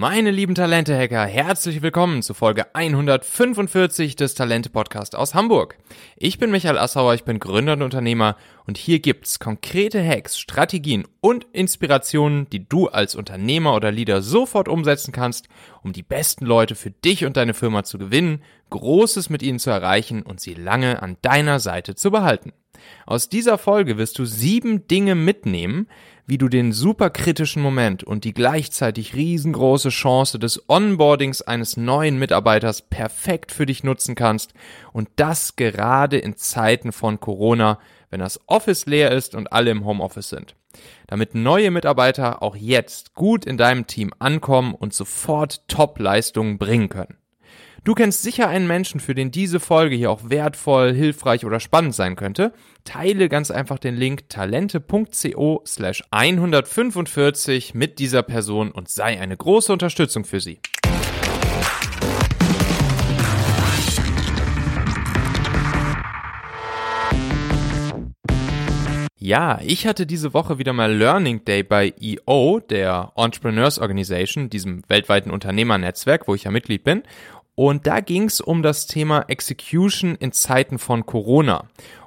Meine lieben Talente-Hacker, herzlich willkommen zu Folge 145 des Talente-Podcast aus Hamburg. Ich bin Michael Assauer, ich bin Gründer und Unternehmer und hier gibt's konkrete Hacks, Strategien und Inspirationen, die du als Unternehmer oder Leader sofort umsetzen kannst, um die besten Leute für dich und deine Firma zu gewinnen, Großes mit ihnen zu erreichen und sie lange an deiner Seite zu behalten. Aus dieser Folge wirst du sieben Dinge mitnehmen, wie du den superkritischen Moment und die gleichzeitig riesengroße Chance des Onboardings eines neuen Mitarbeiters perfekt für dich nutzen kannst und das gerade in Zeiten von Corona, wenn das Office leer ist und alle im Homeoffice sind. Damit neue Mitarbeiter auch jetzt gut in deinem Team ankommen und sofort Top-Leistungen bringen können. Du kennst sicher einen Menschen, für den diese Folge hier auch wertvoll, hilfreich oder spannend sein könnte. Teile ganz einfach den Link talente.co slash 145 mit dieser Person und sei eine große Unterstützung für sie. Ja, ich hatte diese Woche wieder mal Learning Day bei EO, der Entrepreneurs Organization, diesem weltweiten Unternehmernetzwerk, wo ich ja Mitglied bin. Und da ging es um das Thema Execution in Zeiten von Corona.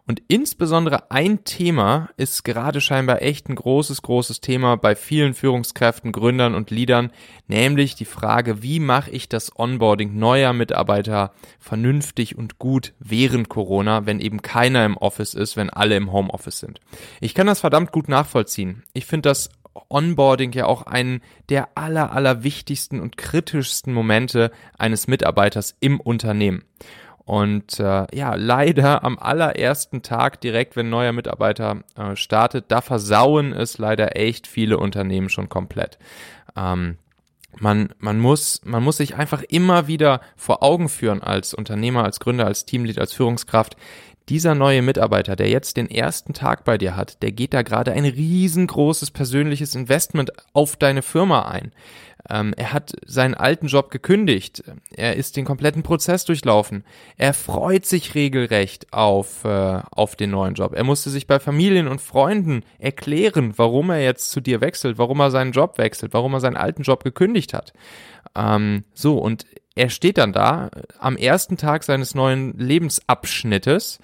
Und insbesondere ein Thema ist gerade scheinbar echt ein großes, großes Thema bei vielen Führungskräften, Gründern und Leadern, nämlich die Frage, wie mache ich das Onboarding neuer Mitarbeiter vernünftig und gut während Corona, wenn eben keiner im Office ist, wenn alle im Homeoffice sind. Ich kann das verdammt gut nachvollziehen. Ich finde das Onboarding ja auch einen der aller, aller wichtigsten und kritischsten Momente eines Mitarbeiters im Unternehmen. Und äh, ja, leider am allerersten Tag, direkt wenn ein neuer Mitarbeiter äh, startet, da versauen es leider echt viele Unternehmen schon komplett. Ähm, man, man, muss, man muss sich einfach immer wieder vor Augen führen als Unternehmer, als Gründer, als Teamlead, als Führungskraft dieser neue Mitarbeiter, der jetzt den ersten Tag bei dir hat, der geht da gerade ein riesengroßes persönliches Investment auf deine Firma ein. Ähm, er hat seinen alten Job gekündigt. Er ist den kompletten Prozess durchlaufen. Er freut sich regelrecht auf, äh, auf den neuen Job. Er musste sich bei Familien und Freunden erklären, warum er jetzt zu dir wechselt, warum er seinen Job wechselt, warum er seinen alten Job gekündigt hat. Ähm, so, und er steht dann da am ersten Tag seines neuen Lebensabschnittes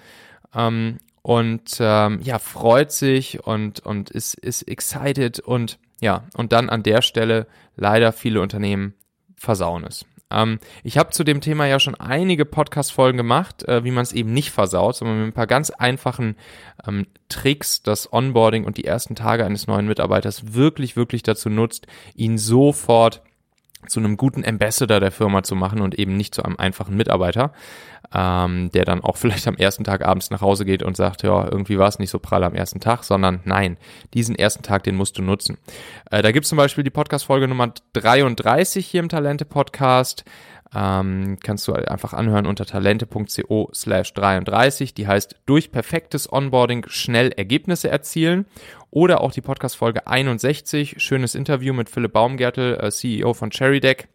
ähm, und ähm, ja, freut sich und, und ist, ist excited und ja, und dann an der Stelle leider viele Unternehmen versauen es. Ähm, ich habe zu dem Thema ja schon einige Podcast-Folgen gemacht, äh, wie man es eben nicht versaut, sondern mit ein paar ganz einfachen ähm, Tricks das Onboarding und die ersten Tage eines neuen Mitarbeiters wirklich, wirklich dazu nutzt, ihn sofort zu einem guten Ambassador der Firma zu machen und eben nicht zu einem einfachen Mitarbeiter, ähm, der dann auch vielleicht am ersten Tag abends nach Hause geht und sagt, ja, irgendwie war es nicht so prall am ersten Tag, sondern nein, diesen ersten Tag, den musst du nutzen. Äh, da gibt es zum Beispiel die Podcast-Folge Nummer 33 hier im Talente-Podcast. Ähm, kannst du einfach anhören unter talente.co slash 33. Die heißt durch perfektes Onboarding schnell Ergebnisse erzielen. Oder auch die Podcast-Folge 61, schönes Interview mit Philipp Baumgärtel, äh, CEO von CherryDeck.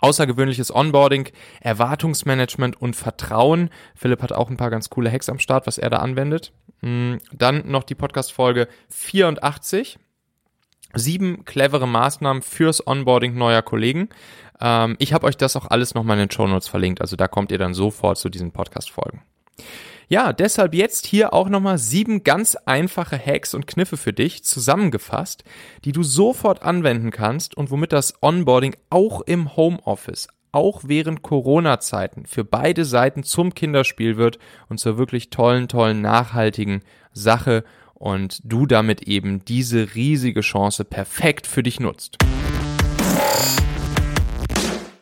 Außergewöhnliches Onboarding, Erwartungsmanagement und Vertrauen. Philipp hat auch ein paar ganz coole Hacks am Start, was er da anwendet. Mm, dann noch die Podcast-Folge 84. Sieben clevere Maßnahmen fürs Onboarding neuer Kollegen. Ähm, ich habe euch das auch alles nochmal in den Show Notes verlinkt, also da kommt ihr dann sofort zu diesen Podcast-Folgen. Ja, deshalb jetzt hier auch nochmal sieben ganz einfache Hacks und Kniffe für dich zusammengefasst, die du sofort anwenden kannst und womit das Onboarding auch im Homeoffice, auch während Corona-Zeiten für beide Seiten zum Kinderspiel wird und zur wirklich tollen, tollen, nachhaltigen Sache und du damit eben diese riesige Chance perfekt für dich nutzt.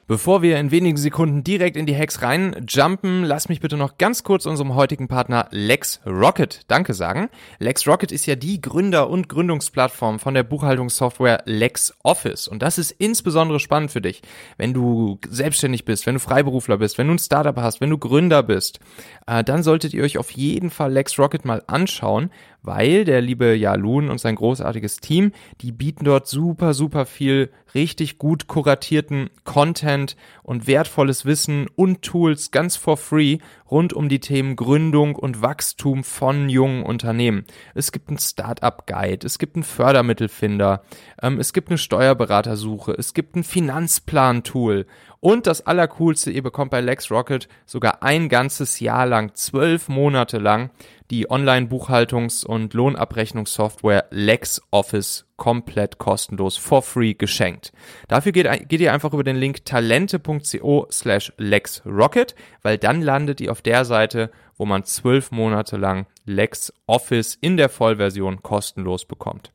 Bevor wir in wenigen Sekunden direkt in die Hacks reinjumpen, lass mich bitte noch ganz kurz unserem heutigen Partner LexRocket Danke sagen. LexRocket ist ja die Gründer- und Gründungsplattform von der Buchhaltungssoftware LexOffice. Und das ist insbesondere spannend für dich, wenn du selbstständig bist, wenn du Freiberufler bist, wenn du ein Startup hast, wenn du Gründer bist. Äh, dann solltet ihr euch auf jeden Fall LexRocket mal anschauen, weil der liebe Jalun und sein großartiges Team, die bieten dort super, super viel richtig gut kuratierten Content und wertvolles Wissen und Tools ganz for free, rund um die Themen Gründung und Wachstum von jungen Unternehmen. Es gibt einen Startup-Guide, es gibt einen Fördermittelfinder, ähm, es gibt eine Steuerberatersuche, es gibt ein Finanzplan-Tool und das Allercoolste, ihr bekommt bei LexRocket sogar ein ganzes Jahr lang, zwölf Monate lang, die Online-Buchhaltungs- und Lohnabrechnungssoftware LexOffice komplett kostenlos for free geschenkt. Dafür geht, geht ihr einfach über den Link talente.co slash LexRocket, weil dann landet ihr auf der Seite, wo man zwölf Monate lang LexOffice in der Vollversion kostenlos bekommt.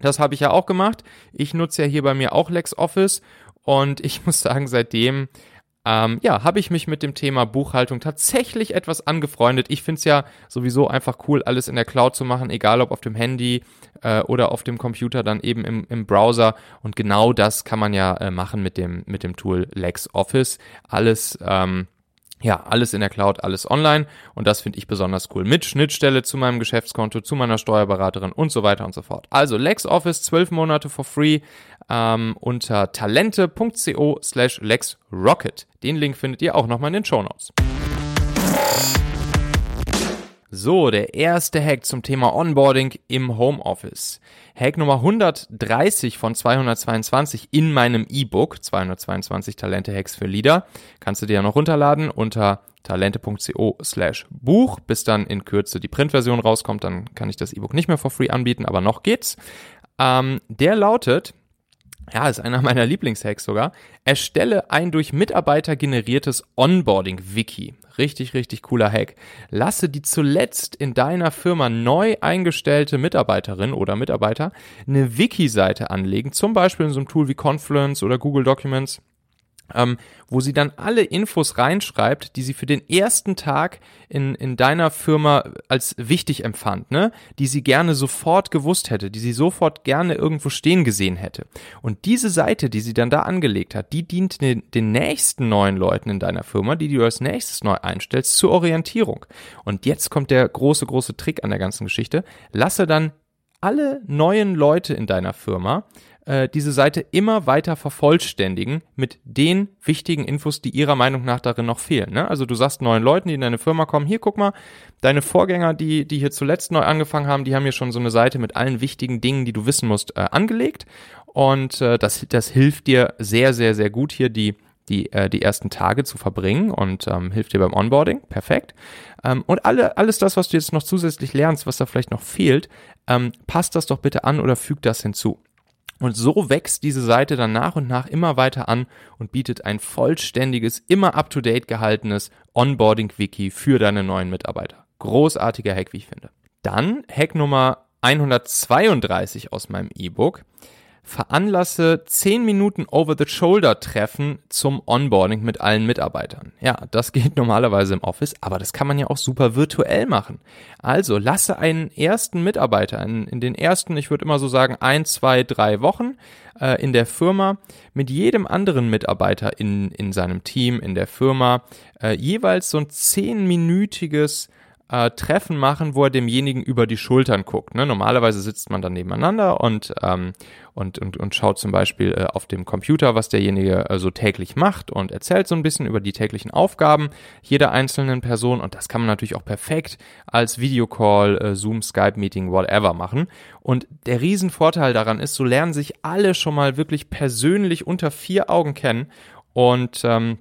Das habe ich ja auch gemacht. Ich nutze ja hier bei mir auch LexOffice und ich muss sagen, seitdem ähm, ja, habe ich mich mit dem Thema Buchhaltung tatsächlich etwas angefreundet. Ich finde es ja sowieso einfach cool, alles in der Cloud zu machen, egal ob auf dem Handy äh, oder auf dem Computer, dann eben im, im Browser. Und genau das kann man ja äh, machen mit dem, mit dem Tool LexOffice. Alles ähm, ja, alles in der Cloud, alles online und das finde ich besonders cool. Mit Schnittstelle zu meinem Geschäftskonto, zu meiner Steuerberaterin und so weiter und so fort. Also LexOffice 12 Monate for free ähm, unter talente.co slash LexRocket. Den Link findet ihr auch nochmal in den Show Notes. So, der erste Hack zum Thema Onboarding im Homeoffice. Hack Nummer 130 von 222 in meinem E-Book, 222 Talente-Hacks für Leader. Kannst du dir ja noch runterladen unter talente.co slash Buch, bis dann in Kürze die Printversion rauskommt, dann kann ich das E-Book nicht mehr for free anbieten, aber noch geht's. Ähm, der lautet, ja, ist einer meiner Lieblingshacks sogar. Erstelle ein durch Mitarbeiter generiertes Onboarding-Wiki. Richtig, richtig cooler Hack. Lasse die zuletzt in deiner Firma neu eingestellte Mitarbeiterin oder Mitarbeiter eine Wiki-Seite anlegen, zum Beispiel in so einem Tool wie Confluence oder Google Documents ähm, wo sie dann alle Infos reinschreibt, die sie für den ersten Tag in, in deiner Firma als wichtig empfand, ne? die sie gerne sofort gewusst hätte, die sie sofort gerne irgendwo stehen gesehen hätte. Und diese Seite, die sie dann da angelegt hat, die dient den, den nächsten neuen Leuten in deiner Firma, die du als nächstes neu einstellst, zur Orientierung. Und jetzt kommt der große, große Trick an der ganzen Geschichte. Lasse dann alle neuen Leute in deiner Firma äh, diese Seite immer weiter vervollständigen mit den wichtigen Infos, die ihrer Meinung nach darin noch fehlen. Ne? Also du sagst neuen Leuten, die in deine Firma kommen, hier guck mal, deine Vorgänger, die, die hier zuletzt neu angefangen haben, die haben hier schon so eine Seite mit allen wichtigen Dingen, die du wissen musst, äh, angelegt. Und äh, das, das hilft dir sehr, sehr, sehr gut hier die die, äh, die ersten Tage zu verbringen und ähm, hilft dir beim Onboarding. Perfekt. Ähm, und alle, alles das, was du jetzt noch zusätzlich lernst, was da vielleicht noch fehlt, ähm, passt das doch bitte an oder füg das hinzu. Und so wächst diese Seite dann nach und nach immer weiter an und bietet ein vollständiges, immer up-to-date gehaltenes Onboarding-Wiki für deine neuen Mitarbeiter. Großartiger Hack, wie ich finde. Dann Hack Nummer 132 aus meinem E-Book veranlasse 10 Minuten Over-the-Shoulder-Treffen zum Onboarding mit allen Mitarbeitern. Ja, das geht normalerweise im Office, aber das kann man ja auch super virtuell machen. Also lasse einen ersten Mitarbeiter in, in den ersten, ich würde immer so sagen, ein, zwei, drei Wochen äh, in der Firma mit jedem anderen Mitarbeiter in, in seinem Team, in der Firma, äh, jeweils so ein zehnminütiges äh, Treffen machen, wo er demjenigen über die Schultern guckt. Ne? Normalerweise sitzt man dann nebeneinander und, ähm, und, und, und schaut zum Beispiel äh, auf dem Computer, was derjenige äh, so täglich macht und erzählt so ein bisschen über die täglichen Aufgaben jeder einzelnen Person. Und das kann man natürlich auch perfekt als Videocall, äh, Zoom, Skype-Meeting, whatever machen. Und der Riesenvorteil daran ist, so lernen sich alle schon mal wirklich persönlich unter vier Augen kennen und ähm,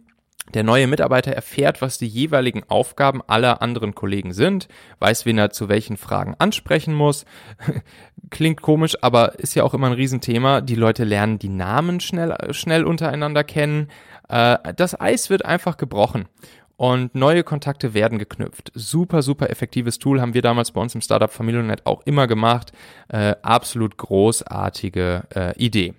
der neue Mitarbeiter erfährt, was die jeweiligen Aufgaben aller anderen Kollegen sind, weiß, wen er zu welchen Fragen ansprechen muss. Klingt komisch, aber ist ja auch immer ein Riesenthema. Die Leute lernen die Namen schnell, schnell untereinander kennen. Äh, das Eis wird einfach gebrochen und neue Kontakte werden geknüpft. Super, super effektives Tool haben wir damals bei uns im Startup Familionet auch immer gemacht. Äh, absolut großartige äh, Idee.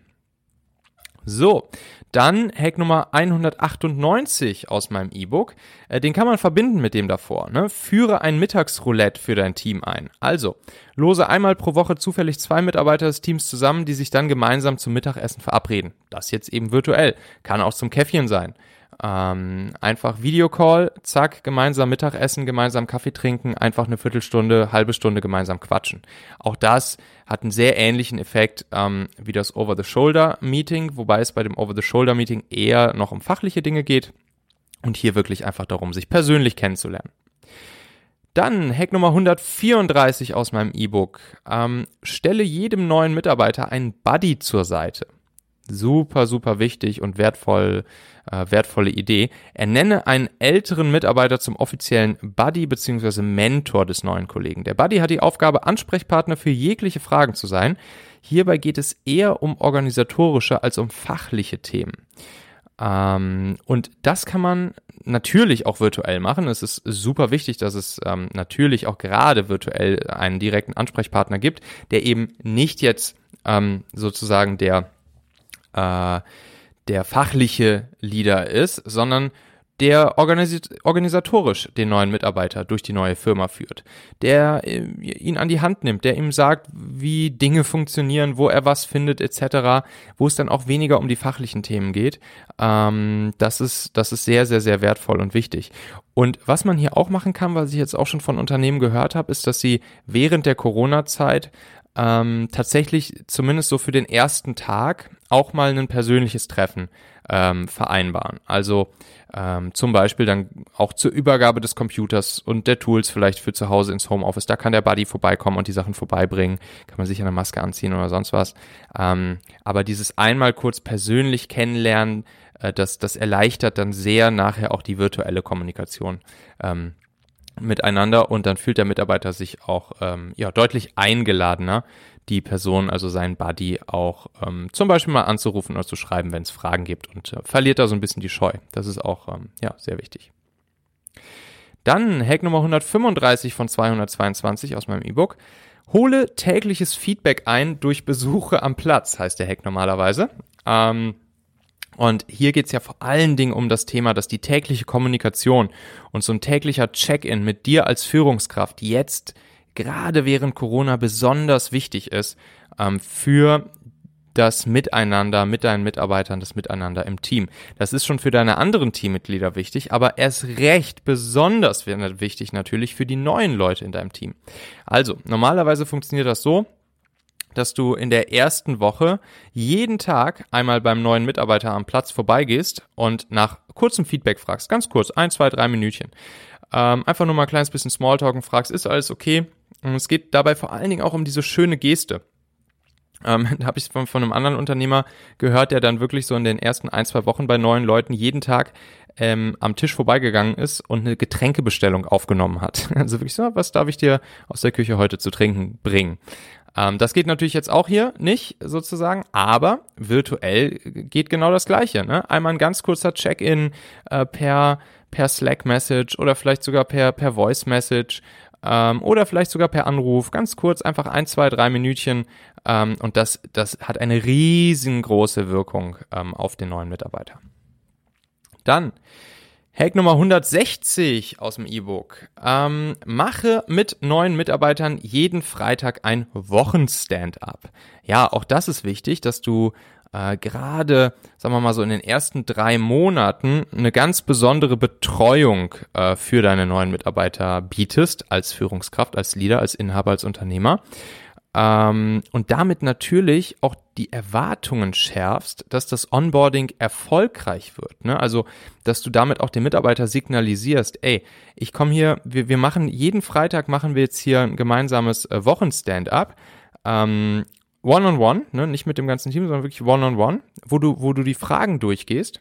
So, dann Hack Nummer 198 aus meinem E-Book. Äh, den kann man verbinden mit dem davor. Ne? Führe ein Mittagsroulette für dein Team ein. Also, lose einmal pro Woche zufällig zwei Mitarbeiter des Teams zusammen, die sich dann gemeinsam zum Mittagessen verabreden. Das jetzt eben virtuell. Kann auch zum Käffchen sein. Ähm, einfach Videocall, zack, gemeinsam Mittagessen, gemeinsam Kaffee trinken, einfach eine Viertelstunde, halbe Stunde gemeinsam quatschen. Auch das hat einen sehr ähnlichen Effekt ähm, wie das Over-the-Shoulder-Meeting, wobei es bei dem Over-the-Shoulder-Meeting eher noch um fachliche Dinge geht. Und hier wirklich einfach darum, sich persönlich kennenzulernen. Dann Hack Nummer 134 aus meinem E-Book. Ähm, stelle jedem neuen Mitarbeiter einen Buddy zur Seite. Super, super wichtig und wertvoll, äh, wertvolle Idee. Ernenne einen älteren Mitarbeiter zum offiziellen Buddy bzw. Mentor des neuen Kollegen. Der Buddy hat die Aufgabe, Ansprechpartner für jegliche Fragen zu sein. Hierbei geht es eher um organisatorische als um fachliche Themen. Ähm, und das kann man natürlich auch virtuell machen. Es ist super wichtig, dass es ähm, natürlich auch gerade virtuell einen direkten Ansprechpartner gibt, der eben nicht jetzt ähm, sozusagen der, äh, der fachliche Leader ist, sondern der organisatorisch den neuen Mitarbeiter durch die neue Firma führt, der äh, ihn an die Hand nimmt, der ihm sagt, wie Dinge funktionieren, wo er was findet etc., wo es dann auch weniger um die fachlichen Themen geht. Ähm, das, ist, das ist sehr, sehr, sehr wertvoll und wichtig. Und was man hier auch machen kann, was ich jetzt auch schon von Unternehmen gehört habe, ist, dass sie während der Corona-Zeit ähm, tatsächlich zumindest so für den ersten Tag auch mal ein persönliches Treffen ähm, vereinbaren. Also ähm, zum Beispiel dann auch zur Übergabe des Computers und der Tools vielleicht für zu Hause ins Homeoffice. Da kann der Buddy vorbeikommen und die Sachen vorbeibringen. Kann man sich eine Maske anziehen oder sonst was. Ähm, aber dieses einmal kurz persönlich kennenlernen, äh, das, das erleichtert dann sehr nachher auch die virtuelle Kommunikation. Ähm, miteinander und dann fühlt der Mitarbeiter sich auch ähm, ja, deutlich eingeladener, die Person, also seinen Buddy, auch ähm, zum Beispiel mal anzurufen oder zu schreiben, wenn es Fragen gibt und äh, verliert da so ein bisschen die Scheu. Das ist auch ähm, ja, sehr wichtig. Dann Hack Nummer 135 von 222 aus meinem E-Book. Hole tägliches Feedback ein durch Besuche am Platz, heißt der Hack normalerweise. Ähm, und hier geht's ja vor allen Dingen um das Thema, dass die tägliche Kommunikation und so ein täglicher Check-in mit dir als Führungskraft jetzt gerade während Corona besonders wichtig ist ähm, für das Miteinander mit deinen Mitarbeitern, das Miteinander im Team. Das ist schon für deine anderen Teammitglieder wichtig, aber erst recht besonders wichtig natürlich für die neuen Leute in deinem Team. Also, normalerweise funktioniert das so, dass du in der ersten Woche jeden Tag einmal beim neuen Mitarbeiter am Platz vorbeigehst und nach kurzem Feedback fragst. Ganz kurz, ein, zwei, drei Minütchen. Ähm, einfach nur mal ein kleines bisschen Smalltalk und fragst, ist alles okay? Und es geht dabei vor allen Dingen auch um diese schöne Geste. Ähm, da habe ich von, von einem anderen Unternehmer gehört, der dann wirklich so in den ersten ein, zwei Wochen bei neuen Leuten jeden Tag ähm, am Tisch vorbeigegangen ist und eine Getränkebestellung aufgenommen hat. Also wirklich so, was darf ich dir aus der Küche heute zu trinken bringen? Ähm, das geht natürlich jetzt auch hier nicht sozusagen, aber virtuell geht genau das Gleiche. Ne? Einmal ein ganz kurzer Check-in äh, per, per Slack-Message oder vielleicht sogar per, per Voice-Message ähm, oder vielleicht sogar per Anruf. Ganz kurz, einfach ein, zwei, drei Minütchen ähm, und das, das hat eine riesengroße Wirkung ähm, auf den neuen Mitarbeiter. Dann Hack Nummer 160 aus dem E-Book. Ähm, mache mit neuen Mitarbeitern jeden Freitag ein Wochenstand-up. Ja, auch das ist wichtig, dass du äh, gerade, sagen wir mal so, in den ersten drei Monaten eine ganz besondere Betreuung äh, für deine neuen Mitarbeiter bietest, als Führungskraft, als Leader, als Inhaber, als Unternehmer. Ähm, und damit natürlich auch die Erwartungen schärfst, dass das Onboarding erfolgreich wird. Ne? Also, dass du damit auch dem Mitarbeiter signalisierst, ey, ich komme hier, wir, wir machen, jeden Freitag machen wir jetzt hier ein gemeinsames äh, Wochenstand-up. Ähm, One-on-one, ne? nicht mit dem ganzen Team, sondern wirklich One-on-one, wo du, wo du die Fragen durchgehst.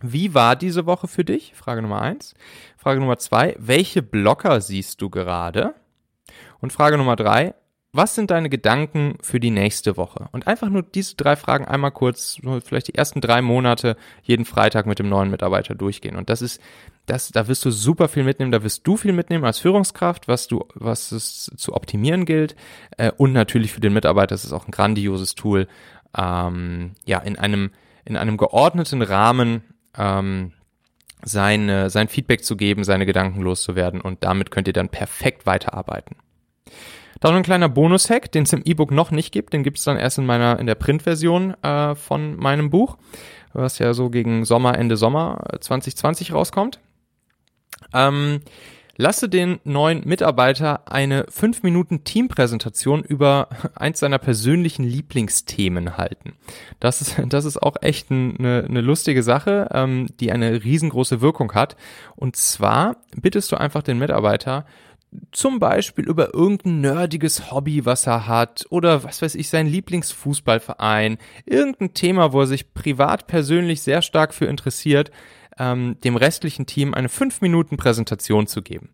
Wie war diese Woche für dich? Frage Nummer eins. Frage Nummer zwei, welche Blocker siehst du gerade? Und Frage Nummer drei, was sind deine Gedanken für die nächste Woche? Und einfach nur diese drei Fragen einmal kurz, vielleicht die ersten drei Monate jeden Freitag mit dem neuen Mitarbeiter durchgehen. Und das ist, das, da wirst du super viel mitnehmen, da wirst du viel mitnehmen als Führungskraft, was du, was es zu optimieren gilt. Äh, und natürlich für den Mitarbeiter ist es auch ein grandioses Tool, ähm, ja, in einem, in einem geordneten Rahmen, ähm, seine, sein Feedback zu geben, seine Gedanken loszuwerden und damit könnt ihr dann perfekt weiterarbeiten. Dann ein kleiner Bonus-Hack, den es im E-Book noch nicht gibt, den gibt es dann erst in meiner, in der Printversion äh, von meinem Buch, was ja so gegen Sommer, Ende Sommer 2020 rauskommt. Ähm, Lasse den neuen Mitarbeiter eine 5 Minuten Teampräsentation über eins seiner persönlichen Lieblingsthemen halten. Das ist, das ist auch echt eine, eine lustige Sache, ähm, die eine riesengroße Wirkung hat. Und zwar bittest du einfach den Mitarbeiter, zum Beispiel über irgendein nerdiges Hobby, was er hat, oder was weiß ich, sein Lieblingsfußballverein, irgendein Thema, wo er sich privat persönlich sehr stark für interessiert, ähm, dem restlichen Team eine 5 Minuten Präsentation zu geben.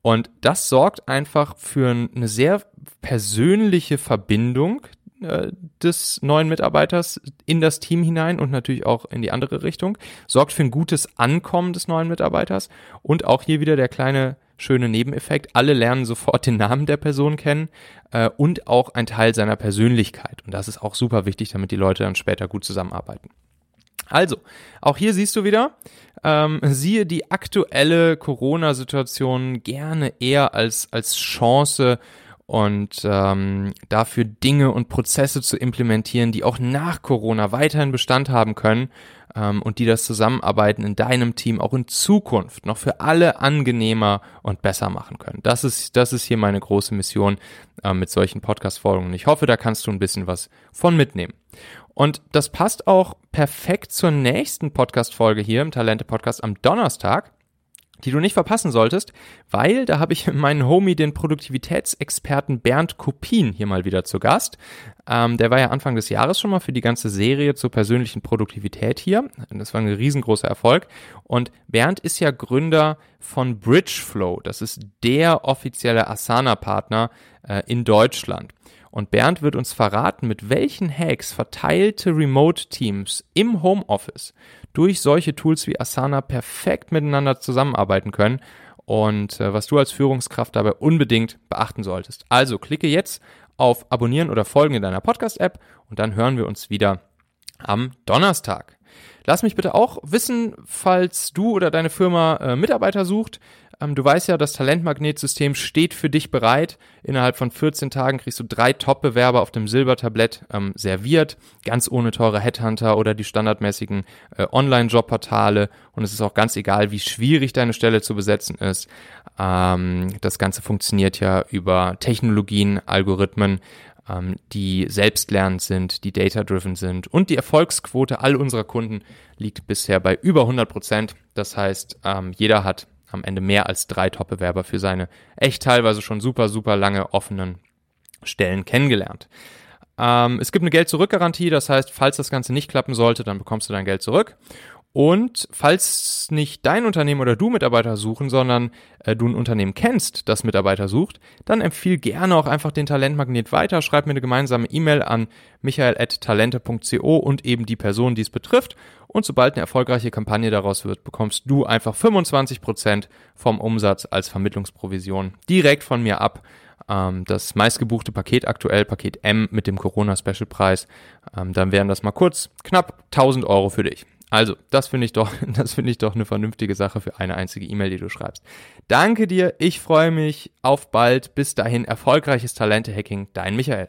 Und das sorgt einfach für eine sehr persönliche Verbindung äh, des neuen Mitarbeiters in das Team hinein und natürlich auch in die andere Richtung, sorgt für ein gutes Ankommen des neuen Mitarbeiters und auch hier wieder der kleine schöne Nebeneffekt. Alle lernen sofort den Namen der Person kennen äh, und auch ein Teil seiner Persönlichkeit. Und das ist auch super wichtig, damit die Leute dann später gut zusammenarbeiten. Also, auch hier siehst du wieder, ähm, siehe die aktuelle Corona-Situation gerne eher als, als Chance und ähm, dafür Dinge und Prozesse zu implementieren, die auch nach Corona weiterhin Bestand haben können ähm, und die das Zusammenarbeiten in deinem Team auch in Zukunft noch für alle angenehmer und besser machen können. Das ist, das ist hier meine große Mission äh, mit solchen Podcast-Folgen. Ich hoffe, da kannst du ein bisschen was von mitnehmen. Und das passt auch perfekt zur nächsten Podcast-Folge hier im Talente-Podcast am Donnerstag die du nicht verpassen solltest, weil da habe ich meinen Homie, den Produktivitätsexperten Bernd Kopin hier mal wieder zu Gast. Ähm, der war ja Anfang des Jahres schon mal für die ganze Serie zur persönlichen Produktivität hier. Das war ein riesengroßer Erfolg. Und Bernd ist ja Gründer von Bridgeflow. Das ist der offizielle Asana-Partner äh, in Deutschland. Und Bernd wird uns verraten, mit welchen Hacks verteilte Remote-Teams im Homeoffice durch solche Tools wie Asana perfekt miteinander zusammenarbeiten können und äh, was du als Führungskraft dabei unbedingt beachten solltest. Also klicke jetzt auf Abonnieren oder Folgen in deiner Podcast-App und dann hören wir uns wieder am Donnerstag. Lass mich bitte auch wissen, falls du oder deine Firma äh, Mitarbeiter sucht. Ähm, du weißt ja, das Talentmagnetsystem steht für dich bereit. Innerhalb von 14 Tagen kriegst du drei Top-Bewerber auf dem Silbertablett ähm, serviert, ganz ohne teure Headhunter oder die standardmäßigen äh, Online-Jobportale. Und es ist auch ganz egal, wie schwierig deine Stelle zu besetzen ist. Ähm, das Ganze funktioniert ja über Technologien, Algorithmen, ähm, die selbstlernend sind, die data-driven sind. Und die Erfolgsquote all unserer Kunden liegt bisher bei über 100 Prozent. Das heißt, ähm, jeder hat am Ende mehr als drei Top-Bewerber für seine echt teilweise schon super, super lange offenen Stellen kennengelernt. Ähm, es gibt eine Geld-Zurück-Garantie, das heißt, falls das Ganze nicht klappen sollte, dann bekommst du dein Geld zurück. Und falls nicht dein Unternehmen oder du Mitarbeiter suchen, sondern äh, du ein Unternehmen kennst, das Mitarbeiter sucht, dann empfiehl gerne auch einfach den Talentmagnet weiter. Schreib mir eine gemeinsame E-Mail an michael.talente.co und eben die Person, die es betrifft. Und sobald eine erfolgreiche Kampagne daraus wird, bekommst du einfach 25% vom Umsatz als Vermittlungsprovision direkt von mir ab ähm, das meistgebuchte Paket aktuell, Paket M mit dem Corona-Special-Preis, ähm, dann wären das mal kurz knapp 1000 Euro für dich. Also, das finde ich doch, das finde ich doch eine vernünftige Sache für eine einzige E-Mail, die du schreibst. Danke dir, ich freue mich auf bald. Bis dahin erfolgreiches Talente-Hacking, dein Michael.